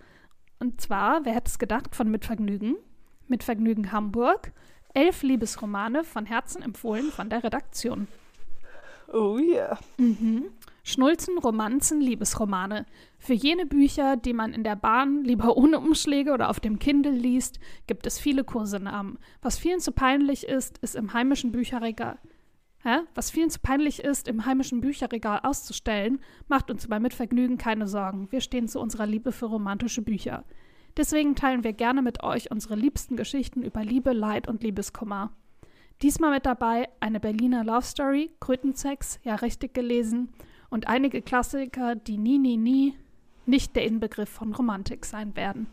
Und zwar, wer hätte es gedacht, von Mitvergnügen. Mitvergnügen Hamburg. Elf Liebesromane von Herzen empfohlen von der Redaktion. Oh yeah. Mhm. Schnulzen, Romanzen, Liebesromane. Für jene Bücher, die man in der Bahn lieber ohne Umschläge oder auf dem Kindle liest, gibt es viele Kursenamen. Was vielen zu peinlich ist, ist im heimischen Bücherregal. Hä? Was vielen zu peinlich ist, im heimischen Bücherregal auszustellen, macht uns bei Mitvergnügen keine Sorgen. Wir stehen zu unserer Liebe für romantische Bücher. Deswegen teilen wir gerne mit euch unsere liebsten Geschichten über Liebe, Leid und Liebeskummer. Diesmal mit dabei eine Berliner Love Story, Krötensex, ja richtig gelesen, und einige Klassiker, die nie, nie, nie nicht der Inbegriff von Romantik sein werden.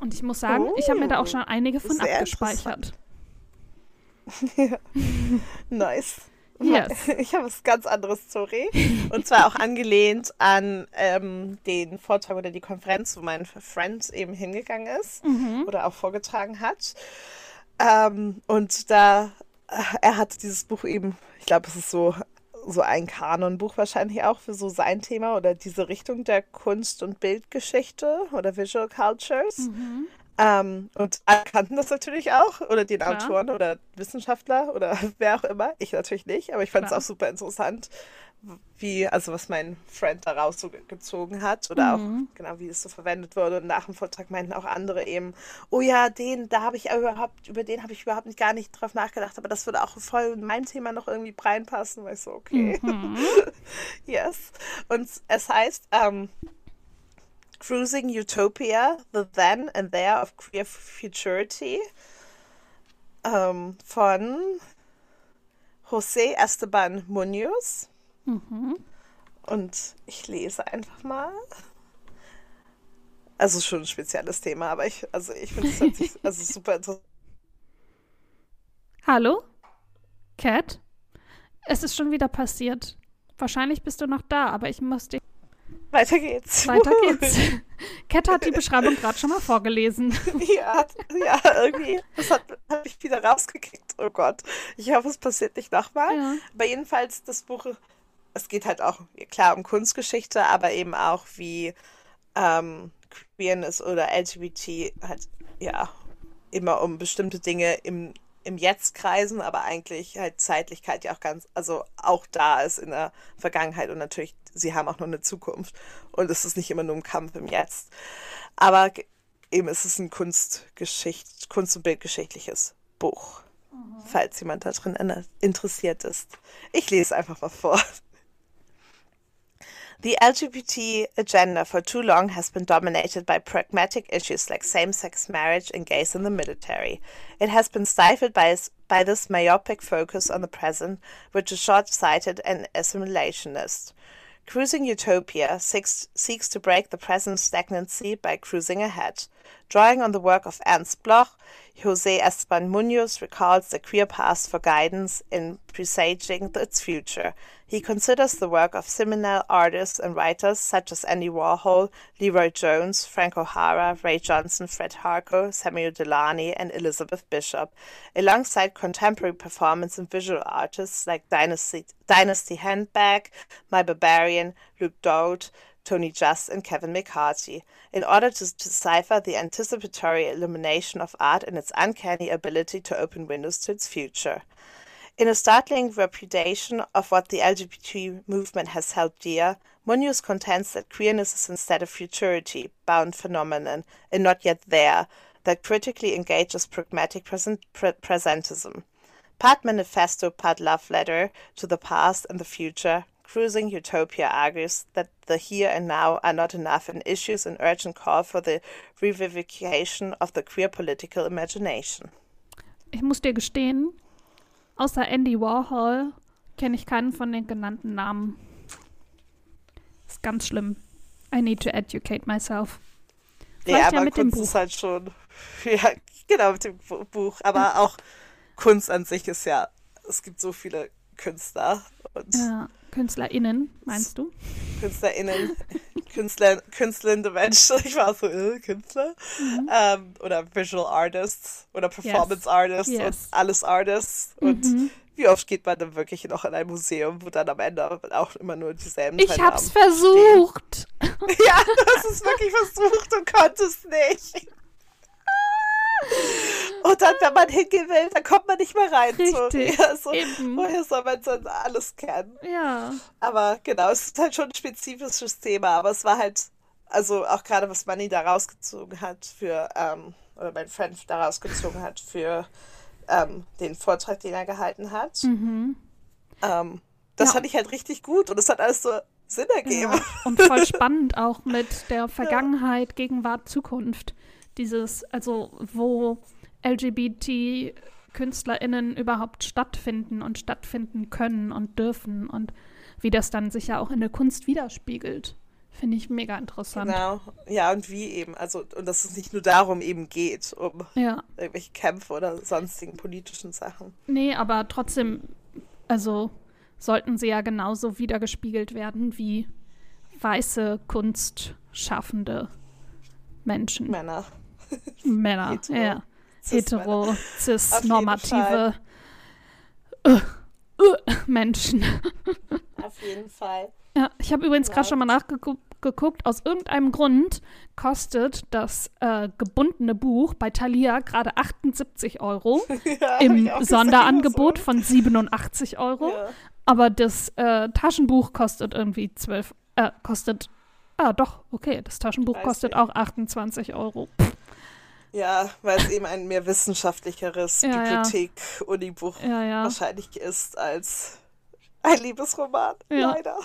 Und ich muss sagen, oh, ich habe mir da auch schon einige von abgespeichert. nice. Yes. Ich habe was ganz anderes, sorry. Und zwar auch angelehnt an ähm, den Vortrag oder die Konferenz, wo mein Friend eben hingegangen ist Mhm. oder auch vorgetragen hat. Ähm, und da, äh, er hat dieses Buch eben, ich glaube, es ist so, so ein Kanonbuch wahrscheinlich auch für so sein Thema oder diese Richtung der Kunst- und Bildgeschichte oder Visual Cultures. Mhm. Ähm, und alle kannten das natürlich auch, oder den Klar. Autoren oder Wissenschaftler oder wer auch immer. Ich natürlich nicht, aber ich fand es auch super interessant, wie, also was mein Friend daraus so ge- gezogen hat oder Mhm. auch genau, wie es so verwendet wurde. Und nach dem Vortrag meinten auch andere eben, oh ja, den, da habe ich überhaupt, über den habe ich überhaupt nicht, gar nicht drauf nachgedacht, aber das würde auch voll in mein Thema noch irgendwie reinpassen, weil ich so, okay. Mhm. Yes. Und es heißt ähm, Cruising Utopia, The Then and There of Queer Futurity ähm, von José Esteban Munoz. Mhm. Und ich lese einfach mal. Also schon ein spezielles Thema, aber ich, also ich finde es also super interessant. Hallo? Cat? Es ist schon wieder passiert. Wahrscheinlich bist du noch da, aber ich muss dich. Weiter geht's. Weiter geht's. Cat hat die Beschreibung gerade schon mal vorgelesen. Ja, ja, irgendwie. Das hat, hat mich wieder rausgekickt. Oh Gott. Ich hoffe, es passiert nicht nochmal. Ja. Aber jedenfalls, das Buch, es geht halt auch, klar, um Kunstgeschichte, aber eben auch wie ähm, Queerness oder LGBT halt, ja, immer um bestimmte Dinge im, im Jetzt kreisen, aber eigentlich halt Zeitlichkeit ja auch ganz, also auch da ist in der Vergangenheit und natürlich, sie haben auch noch eine Zukunft und es ist nicht immer nur ein Kampf im Jetzt. Aber eben es ist ein Kunstgeschicht, Kunst- und Bildgeschichtliches Buch, falls jemand da drin inter- interessiert ist. Ich lese einfach mal vor. The LGBT agenda for too long has been dominated by pragmatic issues like same sex marriage and gays in the military. It has been stifled by, by this myopic focus on the present, which is short sighted and assimilationist. Cruising Utopia seeks, seeks to break the present stagnancy by cruising ahead. Drawing on the work of Ernst Bloch, Jose Esteban Munoz recalls the queer past for guidance in presaging its future. He considers the work of seminal artists and writers such as Andy Warhol, Leroy Jones, Frank O'Hara, Ray Johnson, Fred Harko, Samuel Delany, and Elizabeth Bishop, alongside contemporary performance and visual artists like Dynasty, Dynasty Handbag, My Barbarian, Luke Dode, Tony Just, and Kevin McCarthy, in order to decipher the anticipatory illumination of art and its uncanny ability to open windows to its future. In a startling repudiation of what the LGBT movement has held dear, Munoz contends that queerness is instead a futurity bound phenomenon, and not yet there, that critically engages pragmatic present, pre- presentism. Part manifesto, part love letter to the past and the future, Cruising Utopia argues that the here and now are not enough and issues an urgent call for the revivification of the queer political imagination. Ich muss dir gestehen, außer Andy Warhol kenne ich keinen von den genannten Namen. Ist ganz schlimm. I need to educate myself. Ja, Vielleicht ja aber dem Kunst Buch. ist halt schon, ja, genau, mit dem Bu- Buch. Aber auch Kunst an sich ist ja, es gibt so viele Künstler und Ja, KünstlerInnen, meinst du? KünstlerInnen, Künstler, künstlernde Menschen. Ich war so, äh, Künstler. Mhm. Ähm, oder Visual Artists oder Performance Artists Yes. und alles Artists. Und Mhm. wie oft geht man dann wirklich noch in ein Museum, wo dann am Ende auch immer nur dieselben Ich hab's Namen versucht. Ja, du hast es wirklich versucht und konntest nicht. Und dann, wenn man hingehen will, dann kommt man nicht mehr rein. Richtig, So, ja, so, woher soll man dann alles kennen? Ja. Aber genau, es ist halt schon ein spezifisches Thema, aber es war halt, also auch gerade was Manny da rausgezogen hat für, ähm, oder mein Friend da rausgezogen hat für ähm, den Vortrag, den er gehalten hat. Mhm. Ähm, das Ja. fand ich halt richtig gut und es hat alles so Sinn ergeben. Ja, und voll spannend auch mit der Vergangenheit, Gegenwart, Zukunft. Dieses, also wo LGBT-KünstlerInnen überhaupt stattfinden und stattfinden können und dürfen und wie das dann sich ja auch in der Kunst widerspiegelt. Finde ich mega interessant. Genau, ja, und wie eben, also, und dass es nicht nur darum eben geht, um Ja, irgendwelche Kämpfe oder sonstigen politischen Sachen. nee, aber trotzdem, also sollten sie ja genauso wiedergespiegelt werden wie weiße Kunstschaffende Menschen. Männer. Männer, ja. Hetero, cis, normative äh, äh, Menschen. Auf jeden Fall. Ja, ich habe übrigens gerade schon mal nachgeguckt. Aus irgendeinem Grund kostet das äh, gebundene Buch bei Thalia gerade 78 Euro Ja, im ich gesehen, Sonderangebot so. von 87 Euro. Ja. Aber das äh, Taschenbuch kostet irgendwie 12, äh, kostet, ah doch, okay, das Taschenbuch 30. kostet auch 28 Euro. Ja, weil es eben ein mehr wissenschaftlicheres Ja. Bibliothek-Uni-Buch Ja, wahrscheinlich ist als ein Liebesroman. Leider.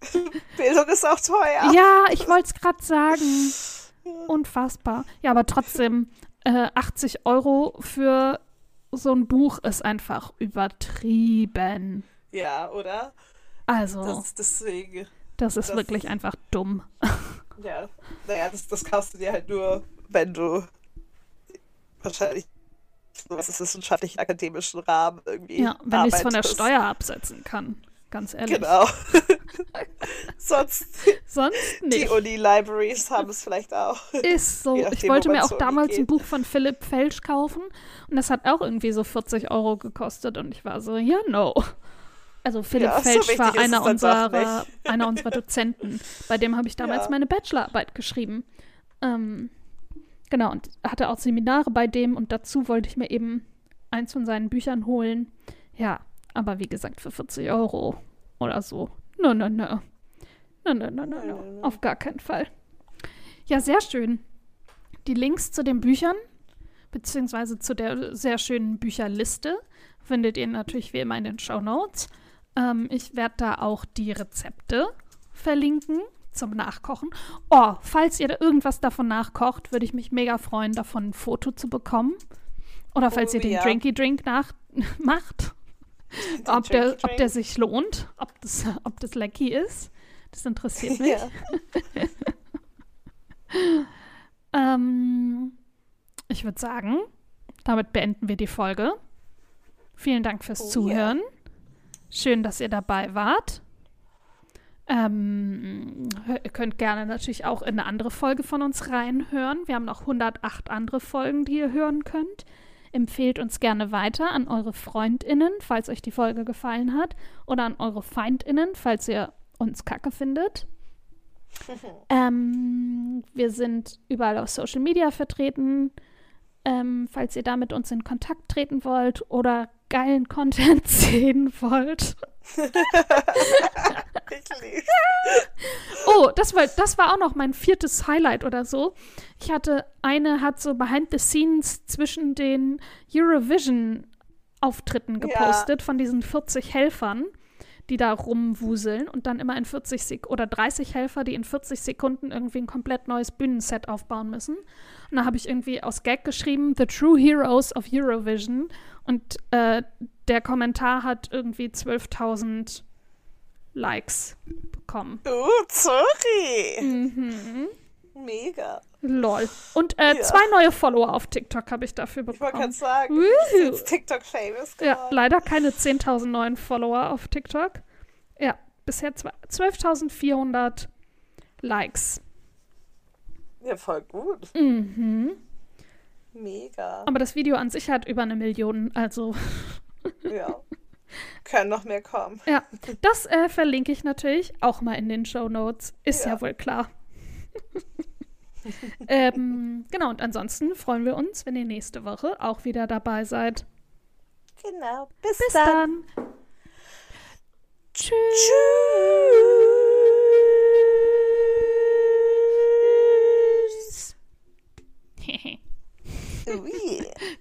Bildung ist auch teuer. Ja, ich wollte es gerade sagen. Unfassbar. Ja, aber trotzdem, äh, 80 Euro für so ein Buch ist einfach übertrieben. Ja, oder? Also, Das das, ist deswegen. ist das- wirklich einfach dumm. Ja. Naja, das, das kaufst du dir halt nur, wenn du wahrscheinlich sowas ist wissenschaftlichen akademischen Rahmen irgendwie. Ja, wenn ich es von der. Steuer absetzen kann. Ganz ehrlich. Genau. Sonst Sonst die nicht. Uni-Libraries haben es vielleicht auch. Ist so. Ich wollte wo mir auch damals ein geht. Buch von Philipp Felsch kaufen und das hat auch irgendwie so 40 Euro gekostet und ich war so, ja, no. Also Philipp Ja, so Felsch wichtig war einer unserer, einer unserer Dozenten. Bei dem habe ich damals Ja. meine Bachelorarbeit geschrieben. Ähm, genau, und hatte auch Seminare bei dem und dazu wollte ich mir eben eins von seinen Büchern holen. Ja, aber wie gesagt, für 40 Euro oder so. No, no, no. No, no, no, no, no. Auf gar keinen Fall. Ja, sehr schön. Die Links zu den Büchern, beziehungsweise zu der sehr schönen Bücherliste, findet ihr natürlich wie immer in den Show Notes. Ähm, ich werde da auch die Rezepte verlinken zum Nachkochen. Oh, falls ihr da irgendwas davon nachkocht, würde ich mich mega freuen, davon ein Foto zu bekommen. Oder falls Oh, ihr den ja. Drinky Drink nach macht, Den ob der, Drinky ob der Drink. sich lohnt, ob das, ob das lecky ist. Das interessiert mich. Ähm, ich würde sagen, damit beenden wir die Folge. Vielen Dank fürs Oh, Zuhören. Schön, dass ihr dabei wart. Ähm, ihr könnt gerne natürlich auch in eine andere Folge von uns reinhören. Wir haben noch 108 andere Folgen, die ihr hören könnt. Empfehlt uns gerne weiter an eure FreundInnen, falls euch die Folge gefallen hat, oder an eure FeindInnen, falls ihr uns kacke findet. Ähm, wir sind überall auf Social Media vertreten. Ähm, falls ihr da mit uns in Kontakt treten wollt oder geilen Content sehen wollt. Das war, das war auch noch mein viertes Highlight oder so. Ich hatte, eine hat so Behind the Scenes zwischen den Eurovision-Auftritten Ja. gepostet von diesen 40 Helfern, die da rumwuseln und dann immer in 40 Sek oder 30 Helfer, die in 40 Sekunden irgendwie ein komplett neues Bühnenset aufbauen müssen. Und da habe ich irgendwie aus Gag geschrieben, The True Heroes of Eurovision. Und äh, der Kommentar hat irgendwie 12.000 Likes bekommen. Oh, sorry. Mhm. Mega. Lol. Und äh, Ja. zwei neue Follower auf TikTok habe ich dafür Ich wollte gerade bekommen. sagen, Woohoo. du bist jetzt TikTok-famous Ja, geworden. leider keine 10.000 neuen Follower auf TikTok. Ja, bisher zwei- 12.400 Likes. Ja, voll gut. Mhm. Mega. Aber das Video an sich hat über eine Million, also Ja. Können noch mehr kommen. Ja, das äh, verlinke ich natürlich auch mal in den Show Notes. Ist ja, ja wohl klar. ähm, genau, und ansonsten freuen wir uns, wenn ihr nächste Woche auch wieder dabei seid. Genau, bis, bis dann. dann. Tschüss. Tschüss. Ui.